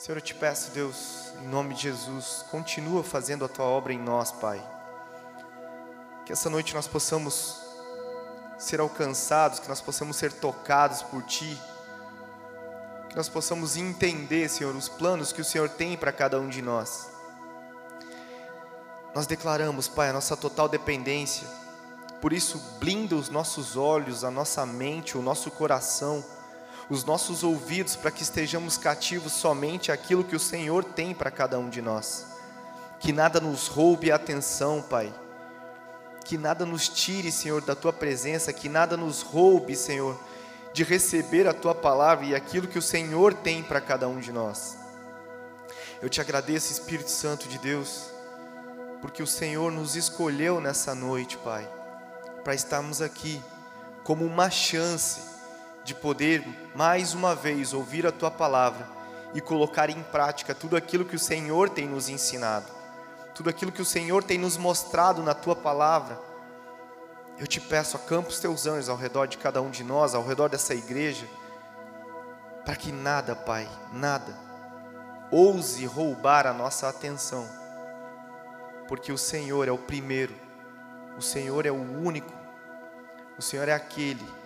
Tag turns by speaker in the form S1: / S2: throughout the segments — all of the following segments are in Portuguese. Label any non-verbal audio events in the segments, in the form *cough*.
S1: Senhor, eu te peço, Deus, em nome de Jesus, continua fazendo a tua obra em nós, Pai. Que essa noite nós possamos ser alcançados, que nós possamos ser tocados por Ti, que nós possamos entender, Senhor, os planos que o Senhor tem para cada um de nós. Nós declaramos, Pai, a nossa total dependência, por isso, blinda os nossos olhos, a nossa mente, o nosso coração os nossos ouvidos para que estejamos cativos somente àquilo que o Senhor tem para cada um de nós. Que nada nos roube a atenção, Pai. Que nada nos tire, Senhor, da tua presença, que nada nos roube, Senhor, de receber a tua palavra e aquilo que o Senhor tem para cada um de nós. Eu te agradeço, Espírito Santo de Deus, porque o Senhor nos escolheu nessa noite, Pai, para estarmos aqui como uma chance de poder mais uma vez ouvir a tua palavra e colocar em prática tudo aquilo que o Senhor tem nos ensinado, tudo aquilo que o Senhor tem nos mostrado na tua palavra. Eu te peço, acampa os teus anjos ao redor de cada um de nós, ao redor dessa igreja, para que nada, Pai, nada, ouse roubar a nossa atenção, porque o Senhor é o primeiro, o Senhor é o único, o Senhor é aquele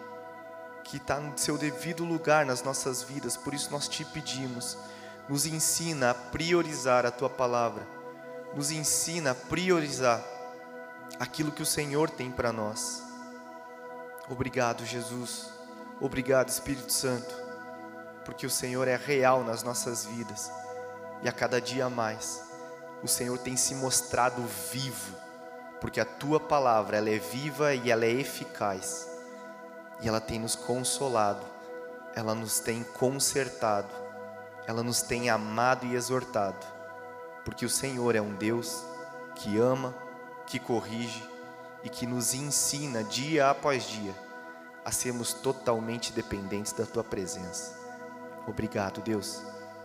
S1: que está no seu devido lugar nas nossas vidas, por isso nós te pedimos, nos ensina a priorizar a tua palavra, nos ensina a priorizar aquilo que o Senhor tem para nós. Obrigado, Jesus, obrigado, Espírito Santo, porque o Senhor é real nas nossas vidas e a cada dia mais o Senhor tem se mostrado vivo, porque a tua palavra ela é viva e ela é eficaz e ela tem nos consolado, ela nos tem consertado, ela nos tem amado e exortado, porque o Senhor é um Deus que ama, que corrige e que nos ensina dia após dia a sermos totalmente dependentes da tua presença. Obrigado, Deus.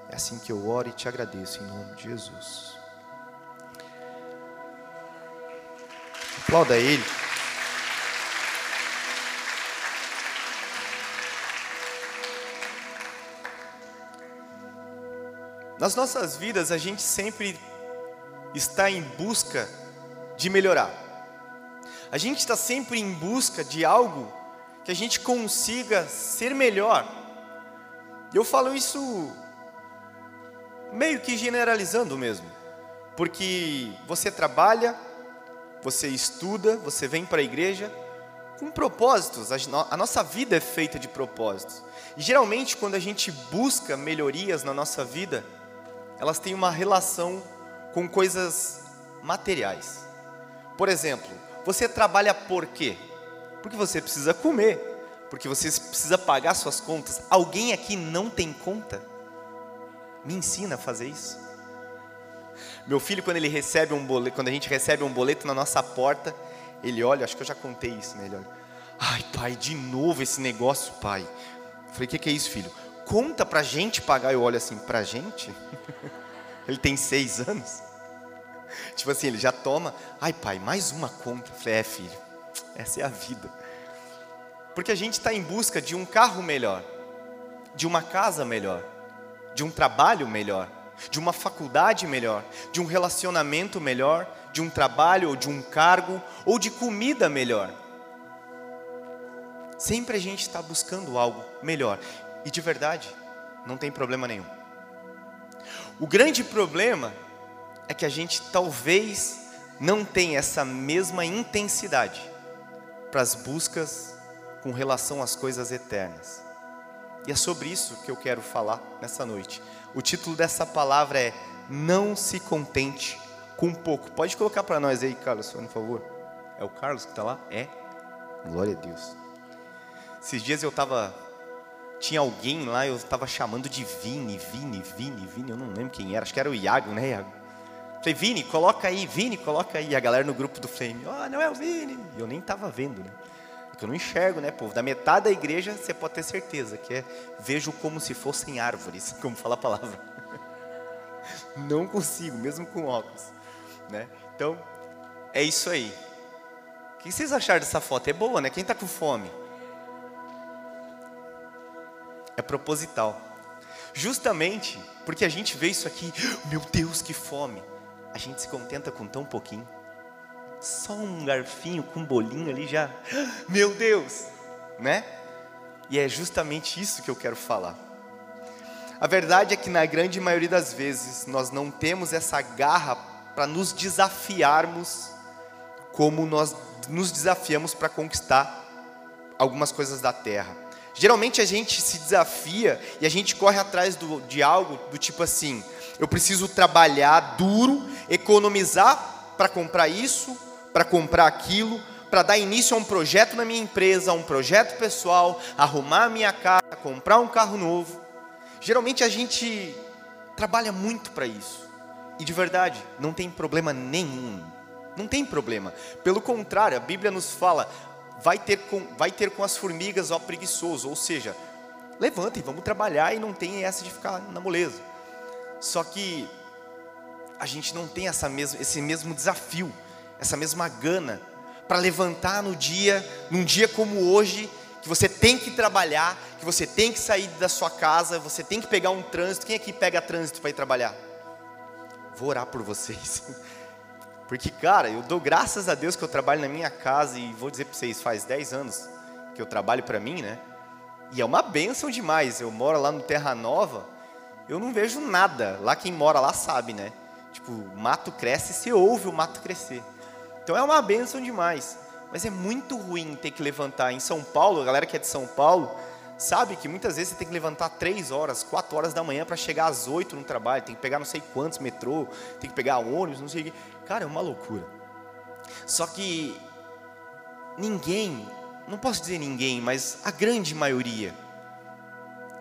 S1: É assim que eu oro e te agradeço em nome de Jesus. Aplauda Ele. Nas nossas vidas, a gente sempre está em busca de melhorar. A gente está sempre em busca de algo que a gente consiga ser melhor. Eu falo isso meio que generalizando mesmo, porque você trabalha, você estuda, você vem para a igreja com propósitos. A nossa vida é feita de propósitos. E geralmente, quando a gente busca melhorias na nossa vida, elas têm uma relação com coisas materiais. Por exemplo, você trabalha por quê? Porque você precisa comer, porque você precisa pagar suas contas. Alguém aqui não tem conta? Me ensina a fazer isso. Meu filho, quando ele recebe um boleto, quando a gente recebe um boleto na nossa porta, ele olha, acho que eu já contei isso, né? Ele olha, ai pai, de novo esse negócio, pai. Eu falei, o que, que é isso, filho? Conta pra gente pagar. Eu olho assim, pra gente? *laughs* ele tem seis anos. Tipo assim, ele já toma. Ai, pai, mais uma conta. Falei, é, filho, essa é a vida. Porque a gente está em busca de um carro melhor, de uma casa melhor, de um trabalho melhor, de uma faculdade melhor, de um relacionamento melhor, de um trabalho ou de um cargo ou de comida melhor. Sempre a gente está buscando algo melhor. E de verdade, não tem problema nenhum. O grande problema é que a gente talvez não tenha essa mesma intensidade para as buscas com relação às coisas eternas. E é sobre isso que eu quero falar nessa noite. O título dessa palavra é Não se contente com pouco. Pode colocar para nós aí, Carlos, por favor. É o Carlos que está lá? É? Glória a Deus. Esses dias eu estava tinha alguém lá, eu estava chamando de Vini, Vini, Vini, Vini, eu não lembro quem era, acho que era o Iago, né, Iago? Falei, Vini, coloca aí, Vini, coloca aí. A galera no grupo do Flame, ó, oh, não é o Vini. E eu nem estava vendo, né? Porque eu não enxergo, né, povo? Da metade da igreja, você pode ter certeza que é vejo como se fossem árvores, *laughs* como fala a palavra. *laughs* Não consigo, mesmo com óculos, né? Então, é isso aí. O que vocês acharam dessa foto? É boa, né? Quem está com fome? É proposital. justamente porque a gente vê isso aqui, meu Deus, que fome. A gente se contenta com tão pouquinho. Só um garfinho com um bolinho ali já, *gasps* meu Deus, né? E é justamente isso que eu quero falar. A verdade é que na grande maioria das vezes nós não temos essa garra para nos desafiarmos como nós nos desafiamos para conquistar algumas coisas da terra. Geralmente a gente se desafia e a gente corre atrás do, de algo do tipo assim: eu preciso trabalhar duro, economizar para comprar isso, para comprar aquilo, para dar início a um projeto na minha empresa, a um projeto pessoal, arrumar a minha casa, comprar um carro novo. Geralmente a gente trabalha muito para isso. E de verdade, não tem problema nenhum. Não tem problema. Pelo contrário, a Bíblia nos fala: vai ter com, vai ter com as formigas, ó preguiçoso. Ou seja, levantem, vamos trabalhar e não tem essa de ficar na moleza. Só que a gente não tem essa mesma, esse mesmo desafio, essa mesma gana para levantar no dia, num dia como hoje, que você tem que trabalhar, que você tem que sair da sua casa, você tem que pegar um trânsito. Quem aqui pega trânsito para ir trabalhar? Vou orar por vocês. *laughs* Porque, cara, eu dou graças a Deus que eu trabalho na minha casa e vou dizer para vocês, faz 10 anos que eu trabalho para mim, né? E é uma benção demais. Eu moro lá no Terra Nova, eu não vejo nada. Lá quem mora lá sabe, né? Tipo, o mato cresce, você ouve o mato crescer. Então é uma benção demais. Mas é muito ruim ter que levantar. Em São Paulo, a galera que é de São Paulo, sabe que muitas vezes você tem que levantar 3 horas, 4 horas da manhã para chegar às 8 no trabalho. Tem que pegar não sei quantos metrô, tem que pegar ônibus, não sei o quê. Cara, é uma loucura. Só que ninguém, não posso dizer ninguém, mas a grande maioria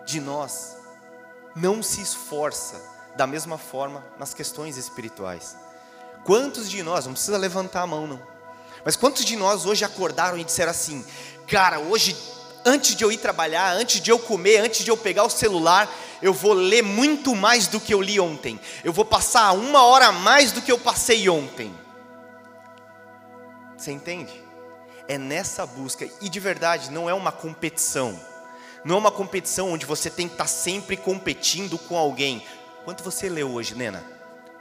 S1: de nós não se esforça da mesma forma nas questões espirituais. Quantos de nós, não precisa levantar a mão não, mas quantos de nós hoje acordaram e disseram assim: Cara, hoje, antes de eu ir trabalhar, antes de eu comer, antes de eu pegar o celular, eu vou ler muito mais do que eu li ontem. Eu vou passar uma hora a mais do que eu passei ontem. Você entende? É nessa busca, e de verdade, não é uma competição. Não é uma competição onde você tem que estar sempre competindo com alguém. Quanto você leu hoje, Nena?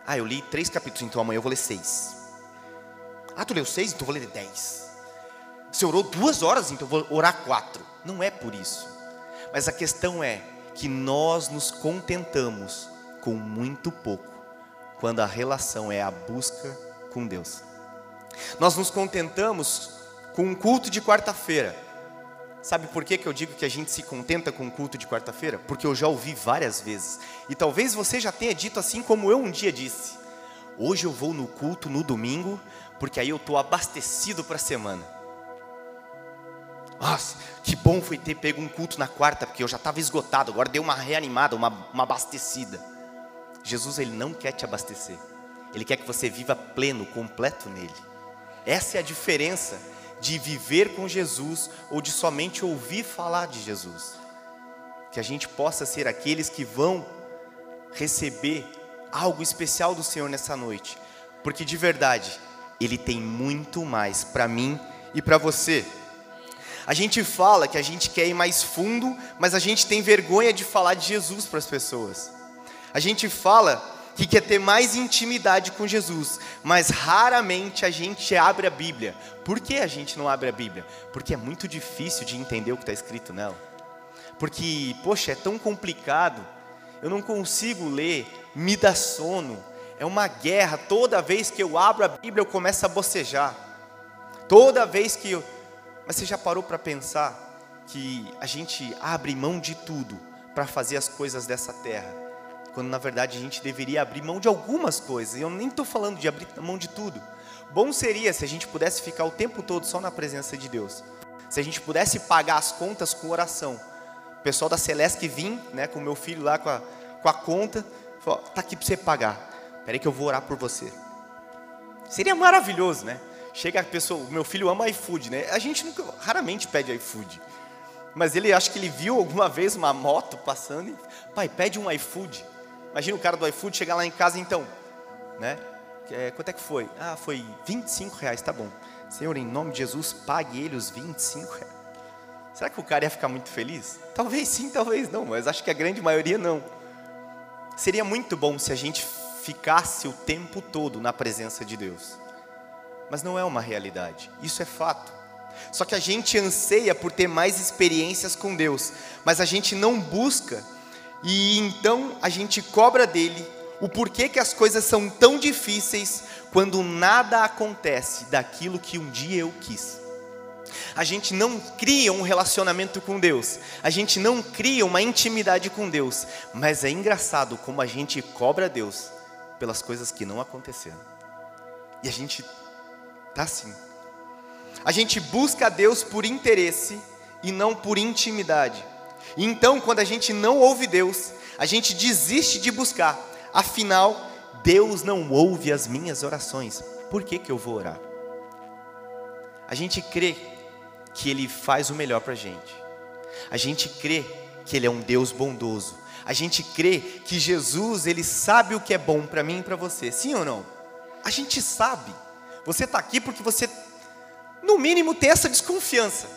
S1: Ah, eu li três capítulos, então amanhã eu vou ler seis. Ah, tu leu seis, então eu vou ler dez. Você orou duas horas, então vou orar quatro. Não é por isso. Mas a questão é que nós nos contentamos com muito pouco, quando a relação é a busca com Deus. Nós nos contentamos com um culto de quarta-feira. Sabe por que, que eu digo que a gente se contenta com o culto de quarta-feira? Porque eu já ouvi várias vezes. E talvez você já tenha dito assim como eu um dia disse: Hoje eu vou no culto no domingo, porque aí eu estou abastecido para a semana. Nossa, que bom foi ter pego um culto na quarta, porque eu já estava esgotado, agora deu uma reanimada, uma, uma abastecida. Jesus, Ele não quer te abastecer, Ele quer que você viva pleno, completo nele. Essa é a diferença de viver com Jesus ou de somente ouvir falar de Jesus. Que a gente possa ser aqueles que vão receber algo especial do Senhor nessa noite, porque de verdade, Ele tem muito mais para mim e para você. A gente fala que a gente quer ir mais fundo, mas a gente tem vergonha de falar de Jesus para as pessoas. A gente fala que quer ter mais intimidade com Jesus, mas raramente a gente abre a Bíblia. Por que a gente não abre a Bíblia? Porque é muito difícil de entender o que está escrito nela. Porque, poxa, é tão complicado, eu não consigo ler, me dá sono, é uma guerra. Toda vez que eu abro a Bíblia, eu começo a bocejar. Toda vez que eu. Mas você já parou para pensar que a gente abre mão de tudo para fazer as coisas dessa terra? quando na verdade a gente deveria abrir mão de algumas coisas. Eu nem estou falando de abrir mão de tudo. Bom seria se a gente pudesse ficar o tempo todo só na presença de Deus. Se a gente pudesse pagar as contas com oração. O pessoal da Celeste vir, né, com o meu filho lá com a, com a conta, falou: tá aqui para você pagar. Peraí que eu vou orar por você. Seria maravilhoso, né? Chega a pessoa, meu filho ama iFood, né? A gente nunca, raramente pede iFood. Mas ele acho que ele viu alguma vez uma moto passando e, pai, pede um iFood. Imagina o cara do iFood chegar lá em casa, então, né? É, quanto é que foi? Ah, foi 25 reais, tá bom. Senhor, em nome de Jesus, pague ele os 25 reais. Será que o cara ia ficar muito feliz? Talvez sim, talvez não, mas acho que a grande maioria não. Seria muito bom se a gente ficasse o tempo todo na presença de Deus. Mas não é uma realidade, isso é fato. Só que a gente anseia por ter mais experiências com Deus, mas a gente não busca, e então a gente cobra dele o porquê que as coisas são tão difíceis quando nada acontece daquilo que um dia eu quis. A gente não cria um relacionamento com Deus, a gente não cria uma intimidade com Deus, mas é engraçado como a gente cobra Deus pelas coisas que não aconteceram. E a gente tá assim. A gente busca Deus por interesse e não por intimidade. E então, quando a gente não ouve Deus, a gente desiste de buscar. Afinal, Deus não ouve as minhas orações. Por que, que eu vou orar? A gente crê que Ele faz o melhor para a gente. A gente crê que Ele é um Deus bondoso. A gente crê que Jesus, Ele sabe o que é bom para mim e para você. Sim ou não? A gente sabe. Você está aqui porque você, no mínimo, tem essa desconfiança.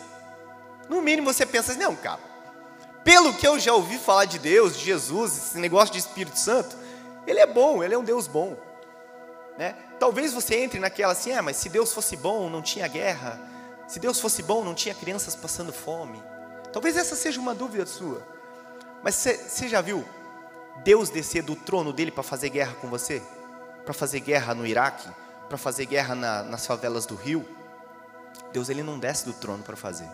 S1: No mínimo você pensa assim, não, cara, pelo que eu já ouvi falar de Deus, de Jesus, esse negócio de Espírito Santo, Ele é bom, Ele é um Deus bom. Né? Talvez você entre naquela assim, ah, mas se Deus fosse bom, não tinha guerra, se Deus fosse bom, não tinha crianças passando fome. Talvez essa seja uma dúvida sua. Mas você já viu Deus descer do trono dele para fazer guerra com você? Para fazer guerra no Iraque? Para fazer guerra na, nas favelas do Rio? Deus ele não desce do trono para fazer.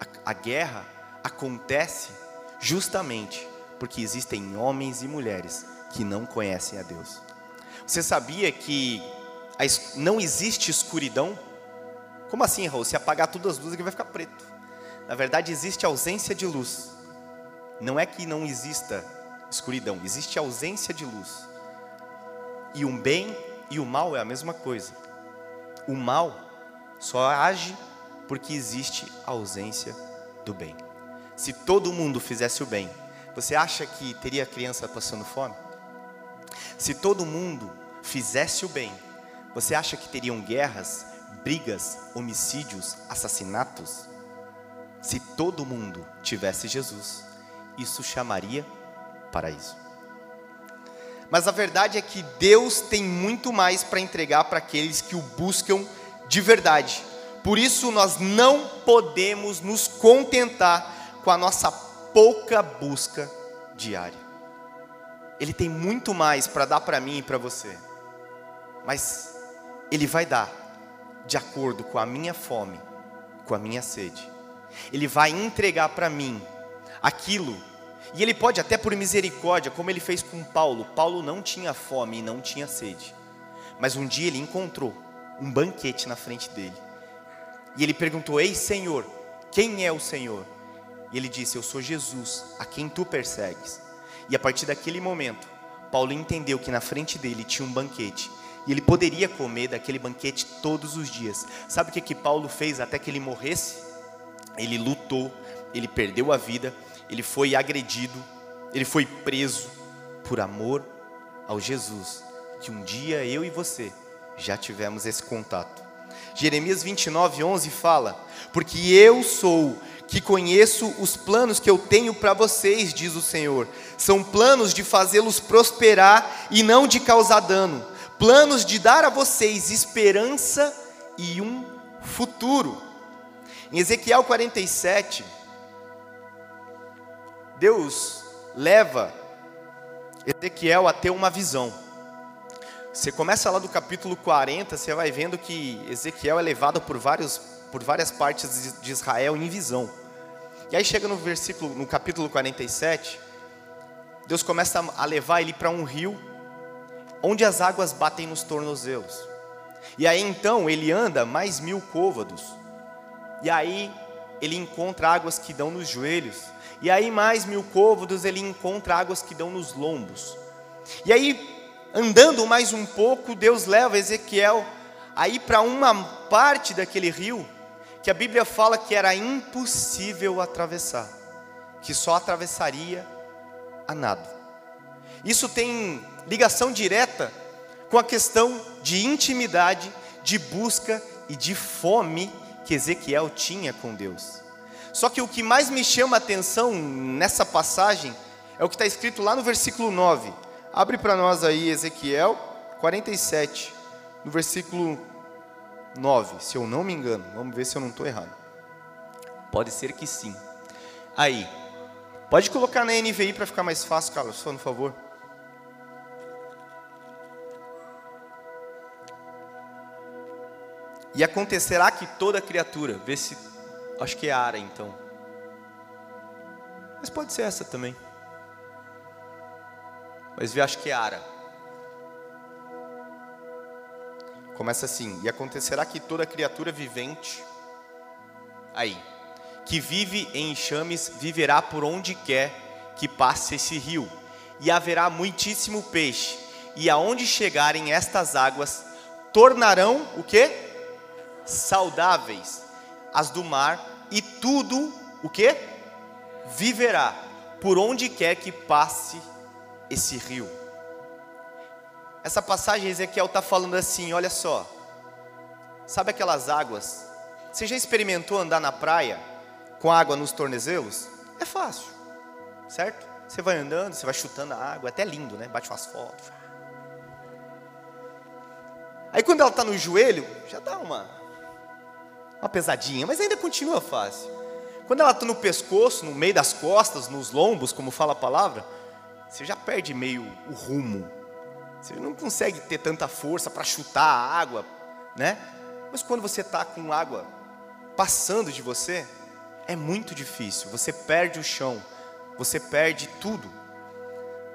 S1: A, a guerra acontece justamente porque existem homens e mulheres que não conhecem a Deus. Você sabia que não existe escuridão como assim, Raul? Se apagar todas as luzes, aqui vai ficar preto. Na verdade, existe ausência de luz. Não é que não exista escuridão, existe ausência de luz. E o bem e o mal é a mesma coisa. O mal só age porque existe ausência do bem. Se todo mundo fizesse o bem, você acha que teria criança passando fome? Se todo mundo fizesse o bem, você acha que teriam guerras brigas, homicídios, assassinatos. Se todo mundo tivesse Jesus, isso chamaria paraíso. Mas a verdade é que Deus tem muito mais para entregar para aqueles que o buscam de verdade. Por isso nós não podemos nos contentar com a nossa pouca busca diária. Ele tem muito mais para dar para mim e para você. Mas ele vai dar de acordo com a minha fome, com a minha sede. Ele vai entregar para mim aquilo, e ele pode até por misericórdia, como ele fez com Paulo. Paulo não tinha fome e não tinha sede, mas um dia ele encontrou um banquete na frente dele. E ele perguntou: Ei Senhor, quem é o Senhor? E ele disse: Eu sou Jesus, a quem tu persegues. E a partir daquele momento, Paulo entendeu que na frente dele tinha um banquete e ele poderia comer daquele banquete todos os dias. Sabe o que, que Paulo fez até que ele morresse? Ele lutou, ele perdeu a vida, ele foi agredido, ele foi preso por amor ao Jesus, que um dia eu e você já tivemos esse contato. Jeremias 29, 11 fala: Porque eu sou que conheço os planos que eu tenho para vocês, diz o Senhor. São planos de fazê-los prosperar e não de causar dano planos de dar a vocês esperança e um futuro. Em Ezequiel 47, Deus leva Ezequiel a ter uma visão. Você começa lá do capítulo 40, você vai vendo que Ezequiel é levado por, vários, por várias partes de Israel em visão. E aí chega no versículo, no capítulo 47, Deus começa a levar ele para um rio onde as águas batem nos tornozelos. E aí então ele anda mais mil côvados. E aí ele encontra águas que dão nos joelhos. E aí mais mil côvados ele encontra águas que dão nos lombos. E aí andando mais um pouco, Deus leva Ezequiel aí para uma parte daquele rio que a Bíblia fala que era impossível atravessar, que só atravessaria a nado. Isso tem ligação direta com a questão de intimidade, de busca e de fome que Ezequiel tinha com Deus. Só que o que mais me chama a atenção nessa passagem é o que está escrito lá no versículo 9: Abre para nós aí Ezequiel 47, no versículo 9, se eu não me engano. Vamos ver se eu não estou errado. Pode ser que sim. Aí, pode colocar na NVI para ficar mais fácil, Carlos, por favor. E acontecerá que toda criatura, vê se, acho que é Ara então. Mas pode ser essa também. Mas vê, acho que é Ara. Começa assim: E acontecerá que toda criatura vivente, aí, que vive em enxames, viverá por onde quer que passe esse rio, e haverá muitíssimo peixe, e aonde chegarem estas águas, tornarão o que? Saudáveis as do mar, e tudo o que? Viverá por onde quer que passe esse rio. Essa passagem Ezequiel está falando assim: olha só, sabe aquelas águas? Você já experimentou andar na praia com água nos tornezelos? É fácil, certo? Você vai andando, você vai chutando a água, é até lindo, né? Bate umas fotos. Aí quando ela está no joelho, já dá uma, uma pesadinha, mas ainda continua fácil. Quando ela está no pescoço, no meio das costas, nos lombos, como fala a palavra, você já perde meio o rumo. Você não consegue ter tanta força para chutar a água, né? Mas quando você está com água passando de você, é muito difícil. Você perde o chão, você perde tudo.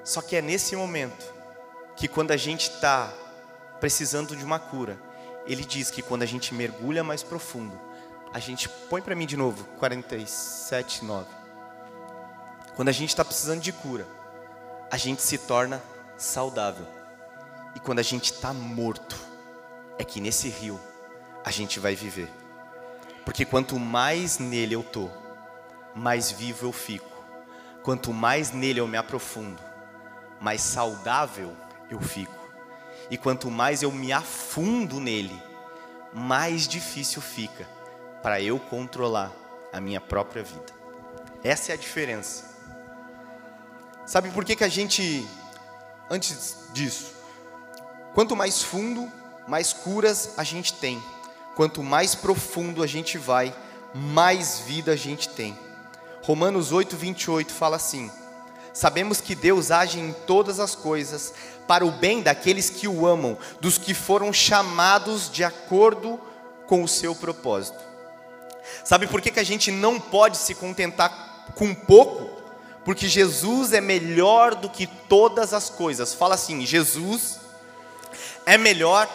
S1: Só que é nesse momento que quando a gente está precisando de uma cura, ele diz que quando a gente mergulha mais profundo, a gente põe para mim de novo 47, 9. Quando a gente está precisando de cura, a gente se torna saudável. E quando a gente está morto, é que nesse rio a gente vai viver. Porque quanto mais nele eu tô, mais vivo eu fico. Quanto mais nele eu me aprofundo, mais saudável eu fico. E quanto mais eu me afundo nele, mais difícil fica para eu controlar a minha própria vida. Essa é a diferença. Sabe por que, que a gente, antes disso, quanto mais fundo, mais curas a gente tem. Quanto mais profundo a gente vai, mais vida a gente tem. Romanos 8, 28 fala assim: Sabemos que Deus age em todas as coisas para o bem daqueles que o amam, dos que foram chamados de acordo com o seu propósito. Sabe por que, que a gente não pode se contentar com pouco? porque Jesus é melhor do que todas as coisas. Fala assim: Jesus é melhor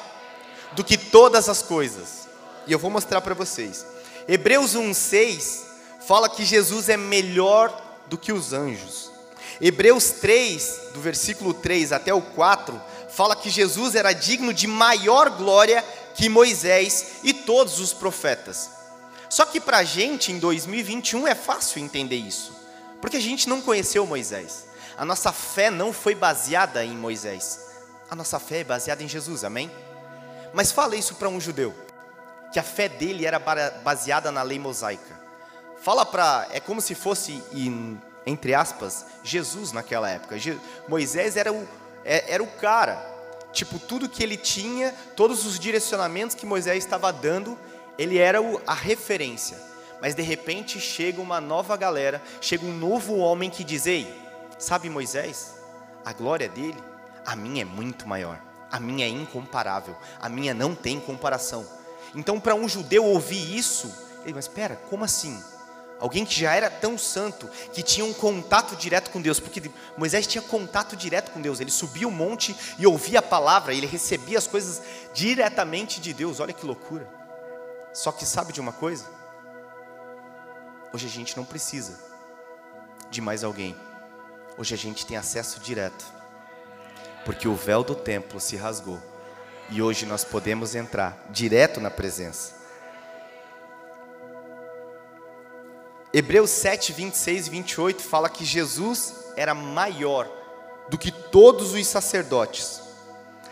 S1: do que todas as coisas. E eu vou mostrar para vocês. Hebreus 1:6 fala que Jesus é melhor do que os anjos. Hebreus 3, do versículo 3 até o 4, fala que Jesus era digno de maior glória que Moisés e todos os profetas. Só que para a gente em 2021 é fácil entender isso. Porque a gente não conheceu Moisés. A nossa fé não foi baseada em Moisés. A nossa fé é baseada em Jesus, amém? Mas fala isso para um judeu, que a fé dele era baseada na lei mosaica. Fala para, é como se fosse, entre aspas, Jesus naquela época. Moisés era o, é, era o cara, tipo, tudo que ele tinha, todos os direcionamentos que Moisés estava dando, ele era a referência. Mas de repente chega uma nova galera, chega um novo homem que diz: Ei, sabe Moisés? A glória dele, a minha é muito maior, a minha é incomparável, a minha não tem comparação. Então, para um judeu ouvir isso, ele, mas espera, como assim? Alguém que já era tão santo, que tinha um contato direto com Deus, porque Moisés tinha contato direto com Deus, ele subia o monte e ouvia a palavra, ele recebia as coisas diretamente de Deus, olha que loucura. Só que sabe de uma coisa? Hoje a gente não precisa de mais alguém. Hoje a gente tem acesso direto. Porque o véu do templo se rasgou. E hoje nós podemos entrar direto na presença. Hebreus 7, 26 e 28 fala que Jesus era maior do que todos os sacerdotes.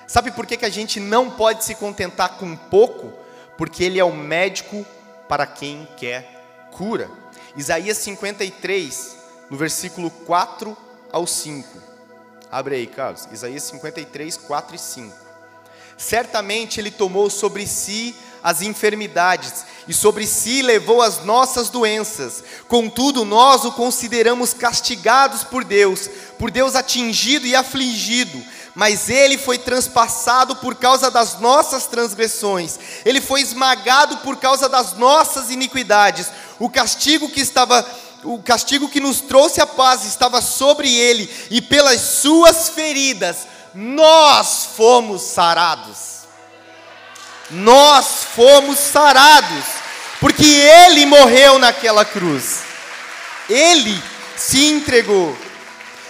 S1: Sabe por que, que a gente não pode se contentar com pouco? Porque Ele é o médico para quem quer cura. Isaías 53, no versículo 4 ao 5. Abre aí, Carlos. Isaías 53, 4 e 5. Certamente ele tomou sobre si as enfermidades e sobre si levou as nossas doenças. Contudo, nós o consideramos castigados por Deus, por Deus atingido e afligido. Mas ele foi transpassado por causa das nossas transgressões, ele foi esmagado por causa das nossas iniquidades. O castigo que estava o castigo que nos trouxe a paz estava sobre ele, e pelas suas feridas nós fomos sarados. Nós fomos sarados, porque ele morreu naquela cruz, ele se entregou.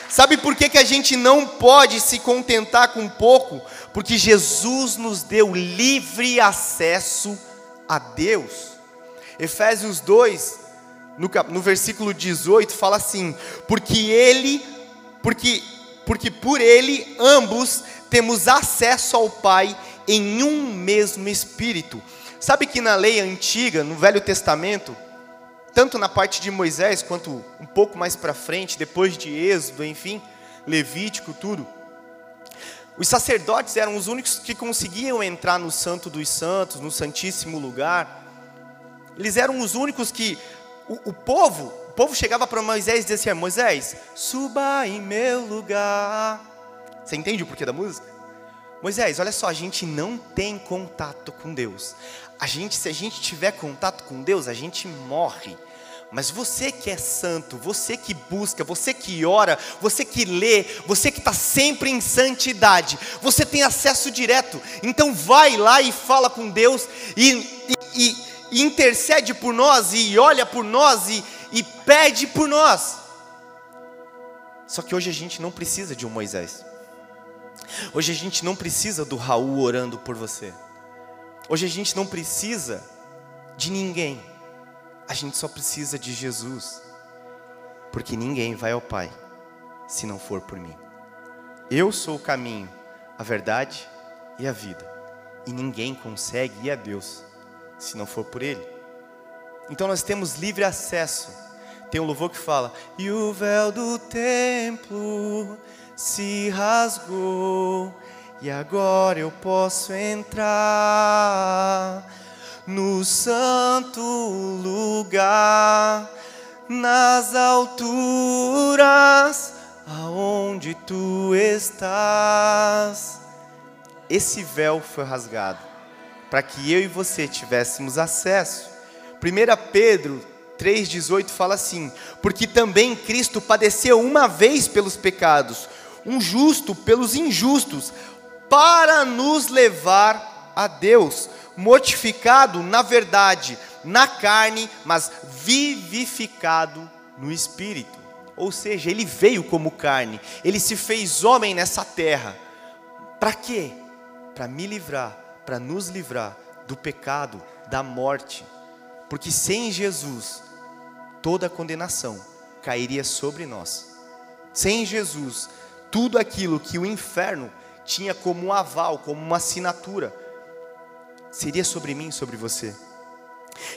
S1: Sabe por que, que a gente não pode se contentar com pouco? Porque Jesus nos deu livre acesso a Deus. Efésios 2, no, no versículo 18, fala assim: porque ele, porque, porque por ele ambos temos acesso ao Pai em um mesmo Espírito. Sabe que na lei antiga, no Velho Testamento, tanto na parte de Moisés quanto um pouco mais para frente, depois de Êxodo, enfim, Levítico, tudo, os sacerdotes eram os únicos que conseguiam entrar no Santo dos Santos, no Santíssimo Lugar. Eles eram os únicos que o, o povo, o povo chegava para Moisés e dizia assim: Moisés, suba em meu lugar. Você entende o porquê da música? Moisés, olha só, a gente não tem contato com Deus. A gente, se a gente tiver contato com Deus, a gente morre. Mas você que é santo, você que busca, você que ora, você que lê, você que está sempre em santidade, você tem acesso direto. Então vai lá e fala com Deus e, e, e intercede por nós, e olha por nós, e, e pede por nós. Só que hoje a gente não precisa de um Moisés. Hoje a gente não precisa do Raul orando por você. Hoje a gente não precisa de ninguém. A gente só precisa de Jesus. Porque ninguém vai ao Pai se não for por mim. Eu sou o caminho, a verdade e a vida. E ninguém consegue ir a Deus se não for por Ele. Então nós temos livre acesso. Tem um louvor que fala: E o véu do templo se rasgou, e agora eu posso entrar no santo lugar, nas alturas, aonde tu estás. Esse véu foi rasgado para que eu e você tivéssemos acesso. 1 Pedro 3,18 fala assim: Porque também Cristo padeceu uma vez pelos pecados, um justo pelos injustos, para nos levar a Deus, mortificado na verdade, na carne, mas vivificado no espírito. Ou seja, ele veio como carne, ele se fez homem nessa terra. Para quê? Para me livrar para nos livrar do pecado, da morte. Porque sem Jesus, toda condenação cairia sobre nós. Sem Jesus, tudo aquilo que o inferno tinha como um aval, como uma assinatura, seria sobre mim, sobre você.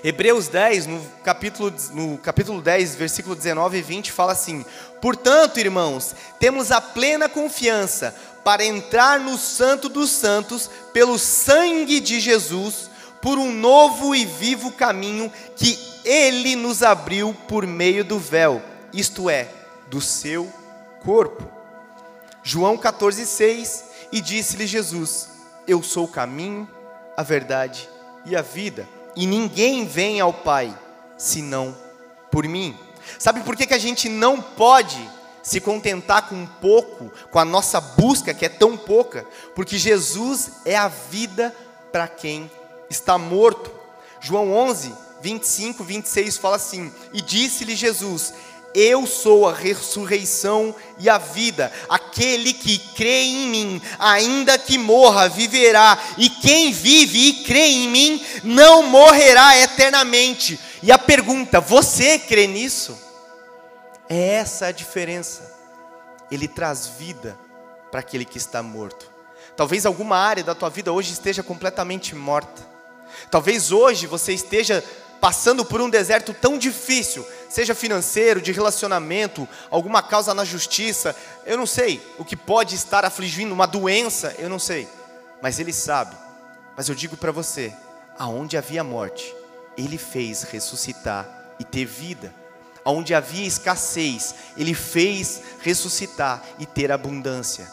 S1: Hebreus 10, no capítulo, no capítulo 10, versículo 19 e 20, fala assim: Portanto, irmãos, temos a plena confiança para entrar no Santo dos Santos pelo sangue de Jesus, por um novo e vivo caminho que Ele nos abriu por meio do véu, isto é, do seu corpo. João 14,6 E disse-lhe Jesus: Eu sou o caminho, a verdade e a vida, e ninguém vem ao Pai senão por mim. Sabe por que, que a gente não pode se contentar com pouco, com a nossa busca que é tão pouca, porque Jesus é a vida para quem está morto. João 11, 25, 26 fala assim: E disse-lhe Jesus: Eu sou a ressurreição e a vida. Aquele que crê em mim, ainda que morra, viverá. E quem vive e crê em mim, não morrerá eternamente. E a pergunta: Você crê nisso? É essa a diferença. Ele traz vida para aquele que está morto. Talvez alguma área da tua vida hoje esteja completamente morta. Talvez hoje você esteja passando por um deserto tão difícil, seja financeiro, de relacionamento, alguma causa na justiça, eu não sei o que pode estar afligindo, uma doença, eu não sei, mas Ele sabe. Mas eu digo para você: aonde havia morte, Ele fez ressuscitar e ter vida. Onde havia escassez, Ele fez ressuscitar e ter abundância.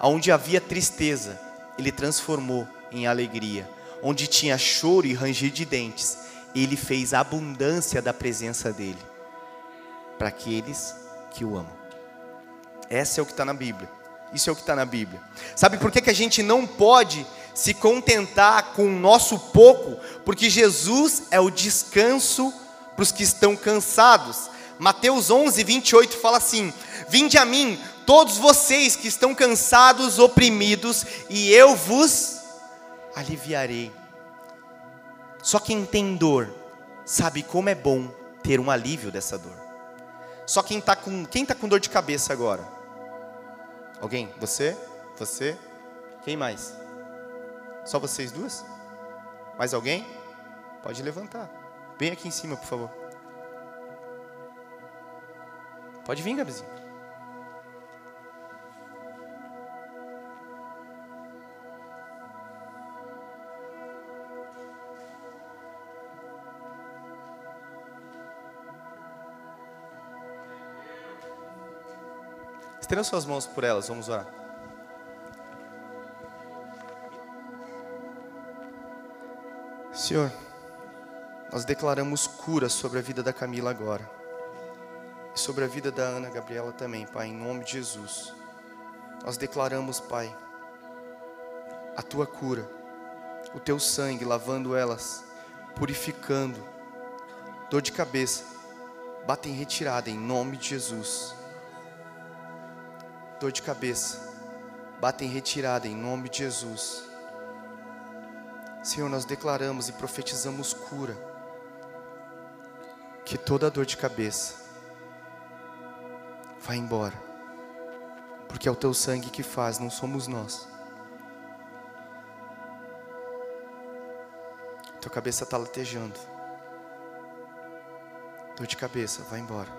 S1: Onde havia tristeza, Ele transformou em alegria. Onde tinha choro e ranger de dentes, Ele fez a abundância da presença dEle para aqueles que o amam. Essa é o que está na Bíblia. Isso é o que está na Bíblia. Sabe por que, que a gente não pode se contentar com o nosso pouco? Porque Jesus é o descanso para os que estão cansados. Mateus 11, 28 fala assim: Vinde a mim, todos vocês que estão cansados, oprimidos, e eu vos aliviarei. Só quem tem dor sabe como é bom ter um alívio dessa dor. Só quem está com, quem tá com dor de cabeça agora? Alguém? Você? Você? Quem mais? Só vocês duas? Mais alguém? Pode levantar. Vem aqui em cima, por favor. Pode vir, Gabizinho. Estenda suas mãos por elas, vamos orar. Senhor, nós declaramos cura sobre a vida da Camila agora e sobre a vida da Ana Gabriela também, Pai, em nome de Jesus. Nós declaramos, Pai, a tua cura, o teu sangue lavando elas, purificando, dor de cabeça, bata em retirada em nome de Jesus. Dor de cabeça, bata em retirada em nome de Jesus. Senhor, nós declaramos e profetizamos cura, que toda dor de cabeça, vai embora. Porque é o teu sangue que faz, não somos nós. Tua cabeça está latejando. Dor de cabeça, vai embora.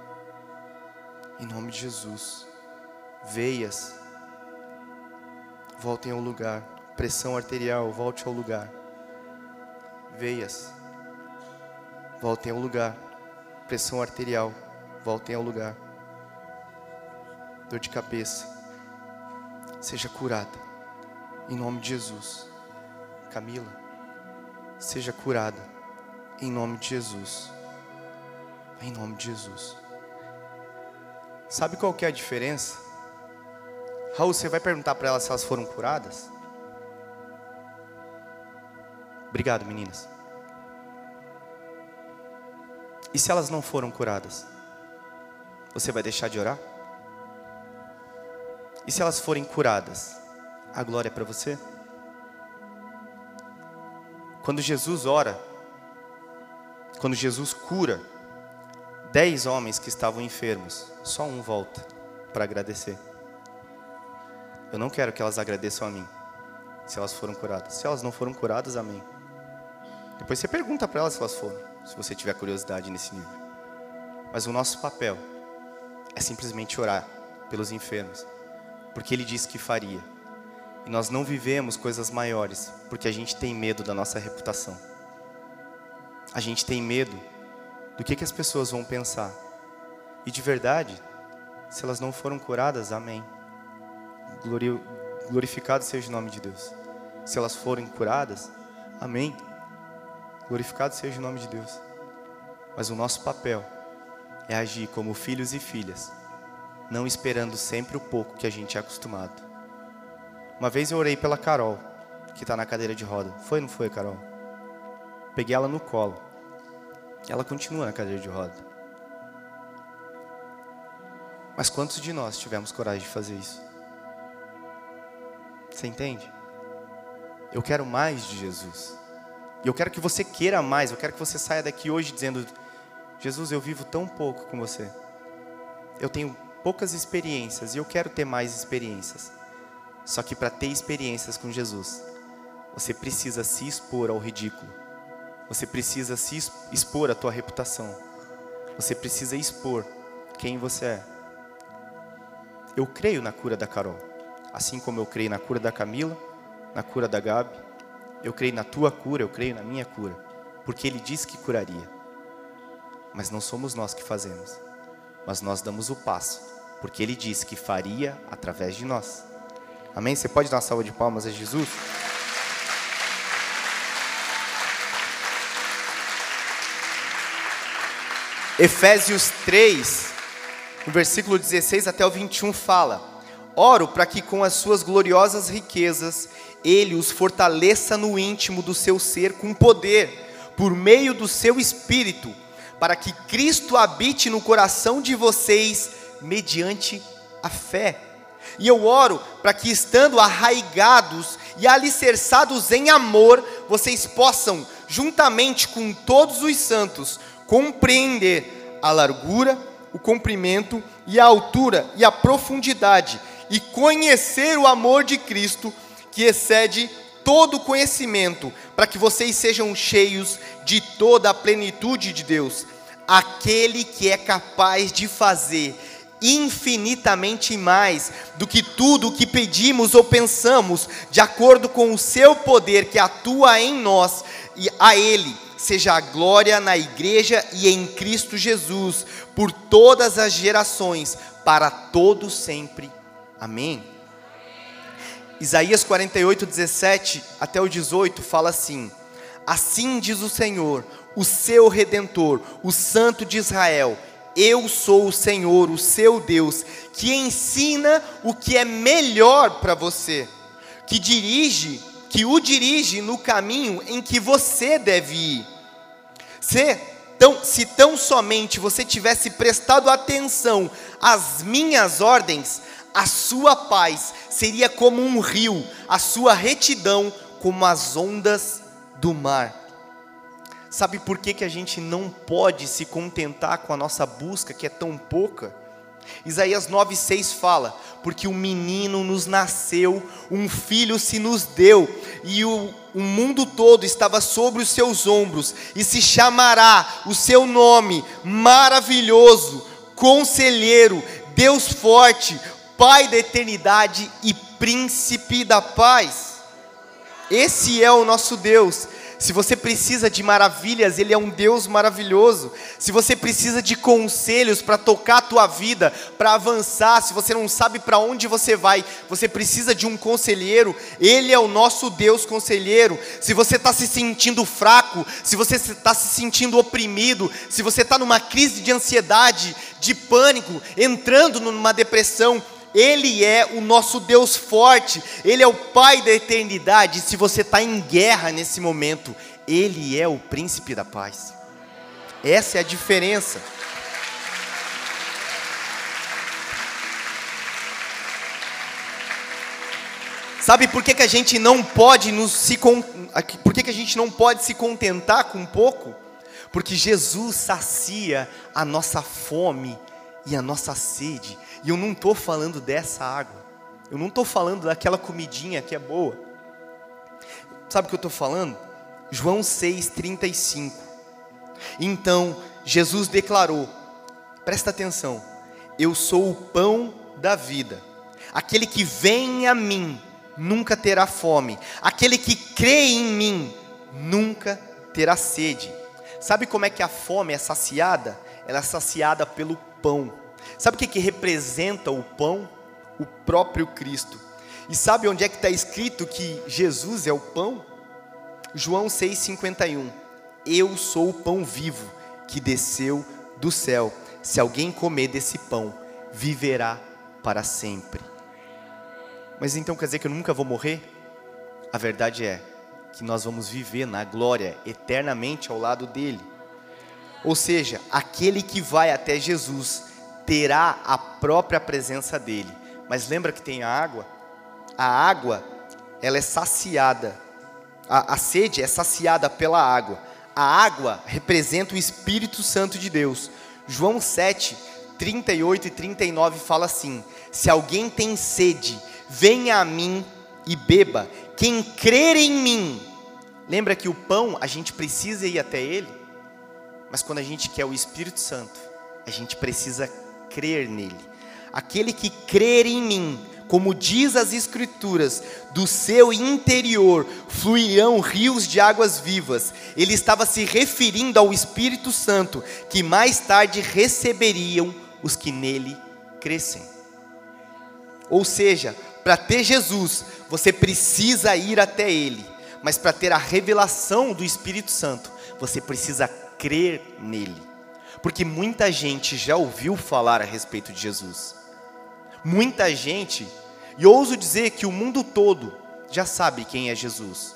S1: Em nome de Jesus. Veias, voltem ao lugar. Pressão arterial, volte ao lugar. Veias, voltem ao lugar. Pressão arterial, voltem ao lugar dor de cabeça, seja curada, em nome de Jesus. Camila, seja curada, em nome de Jesus. Em nome de Jesus. Sabe qual que é a diferença? Raul, você vai perguntar para elas se elas foram curadas? Obrigado, meninas. E se elas não foram curadas? Você vai deixar de orar? E se elas forem curadas, a glória é para você? Quando Jesus ora, quando Jesus cura, dez homens que estavam enfermos, só um volta para agradecer. Eu não quero que elas agradeçam a mim, se elas foram curadas. Se elas não foram curadas, amém. Depois você pergunta para elas se elas foram, se você tiver curiosidade nesse nível. Mas o nosso papel é simplesmente orar pelos enfermos porque Ele disse que faria. E nós não vivemos coisas maiores, porque a gente tem medo da nossa reputação. A gente tem medo do que, que as pessoas vão pensar. E de verdade, se elas não foram curadas, amém. Glorificado seja o nome de Deus. Se elas forem curadas, amém. Glorificado seja o nome de Deus. Mas o nosso papel é agir como filhos e filhas não esperando sempre o pouco que a gente é acostumado. Uma vez eu orei pela Carol, que está na cadeira de roda. Foi ou não foi, Carol? Peguei ela no colo. Ela continua na cadeira de roda. Mas quantos de nós tivemos coragem de fazer isso? Você entende? Eu quero mais de Jesus. E eu quero que você queira mais. Eu quero que você saia daqui hoje dizendo: Jesus, eu vivo tão pouco com você. Eu tenho poucas experiências e eu quero ter mais experiências. Só que para ter experiências com Jesus, você precisa se expor ao ridículo. Você precisa se expor à tua reputação. você precisa expor quem você é. Eu creio na cura da Carol, assim como eu creio na cura da Camila, na cura da Gabi. Eu creio na tua cura, eu creio na minha cura, porque Ele disse que curaria. Mas não somos nós que fazemos, mas nós damos o passo, porque Ele disse que faria através de nós. Amém? Você pode dar uma salva de palmas a Jesus? Efésios 3, no versículo 16 até o 21 fala: Oro para que com as suas gloriosas riquezas ele os fortaleça no íntimo do seu ser com poder, por meio do seu espírito, para que Cristo habite no coração de vocês mediante a fé. E eu oro para que, estando arraigados e alicerçados em amor, vocês possam, juntamente com todos os santos, compreender a largura, o comprimento e a altura e a profundidade, e conhecer o amor de Cristo que excede todo conhecimento, para que vocês sejam cheios de toda a plenitude de Deus, aquele que é capaz de fazer infinitamente mais do que tudo o que pedimos ou pensamos, de acordo com o seu poder que atua em nós, e a Ele seja a glória na igreja e em Cristo Jesus, por todas as gerações, para todos sempre. Amém. Isaías 48, 17 até o 18 fala assim: Assim diz o Senhor, o seu redentor, o Santo de Israel: Eu sou o Senhor, o seu Deus, que ensina o que é melhor para você, que dirige que o dirige no caminho em que você deve ir. Se tão, se tão somente você tivesse prestado atenção às minhas ordens, a sua paz seria como um rio, a sua retidão como as ondas do mar. Sabe por que, que a gente não pode se contentar com a nossa busca, que é tão pouca? Isaías 9,6 fala: Porque o um menino nos nasceu, um filho se nos deu, e o, o mundo todo estava sobre os seus ombros, e se chamará o seu nome maravilhoso, conselheiro, Deus forte, Pai da eternidade e príncipe da paz. Esse é o nosso Deus. Se você precisa de maravilhas, Ele é um Deus maravilhoso. Se você precisa de conselhos para tocar a tua vida, para avançar, se você não sabe para onde você vai, você precisa de um conselheiro, Ele é o nosso Deus conselheiro. Se você está se sentindo fraco, se você está se sentindo oprimido, se você está numa crise de ansiedade, de pânico, entrando numa depressão, ele é o nosso Deus forte, Ele é o Pai da eternidade. Se você está em guerra nesse momento, Ele é o príncipe da paz. Essa é a diferença. Sabe por que, que a gente não pode nos se por que, que a gente não pode se contentar com pouco? Porque Jesus sacia a nossa fome e a nossa sede. E eu não estou falando dessa água. Eu não estou falando daquela comidinha que é boa. Sabe o que eu estou falando? João 6,35. Então Jesus declarou: presta atenção, eu sou o pão da vida. Aquele que vem a mim nunca terá fome. Aquele que crê em mim nunca terá sede. Sabe como é que a fome é saciada? Ela é saciada pelo pão. Sabe o que, que representa o pão? O próprio Cristo. E sabe onde é que está escrito que Jesus é o pão? João 6,51. Eu sou o pão vivo que desceu do céu. Se alguém comer desse pão, viverá para sempre. Mas então quer dizer que eu nunca vou morrer? A verdade é que nós vamos viver na glória eternamente ao lado dele. Ou seja, aquele que vai até Jesus terá a própria presença dele. Mas lembra que tem a água? A água, ela é saciada. A, a sede é saciada pela água. A água representa o Espírito Santo de Deus. João 7, 38 e 39 fala assim: Se alguém tem sede, venha a mim e beba. Quem crer em mim, lembra que o pão a gente precisa ir até ele? Mas quando a gente quer o Espírito Santo, a gente precisa crer nele. Aquele que crer em mim, como diz as Escrituras, do seu interior fluirão rios de águas vivas. Ele estava se referindo ao Espírito Santo, que mais tarde receberiam os que nele crescem. Ou seja, para ter Jesus, você precisa ir até Ele, mas para ter a revelação do Espírito Santo, você precisa crer nele. Porque muita gente já ouviu falar a respeito de Jesus. Muita gente e ouso dizer que o mundo todo já sabe quem é Jesus.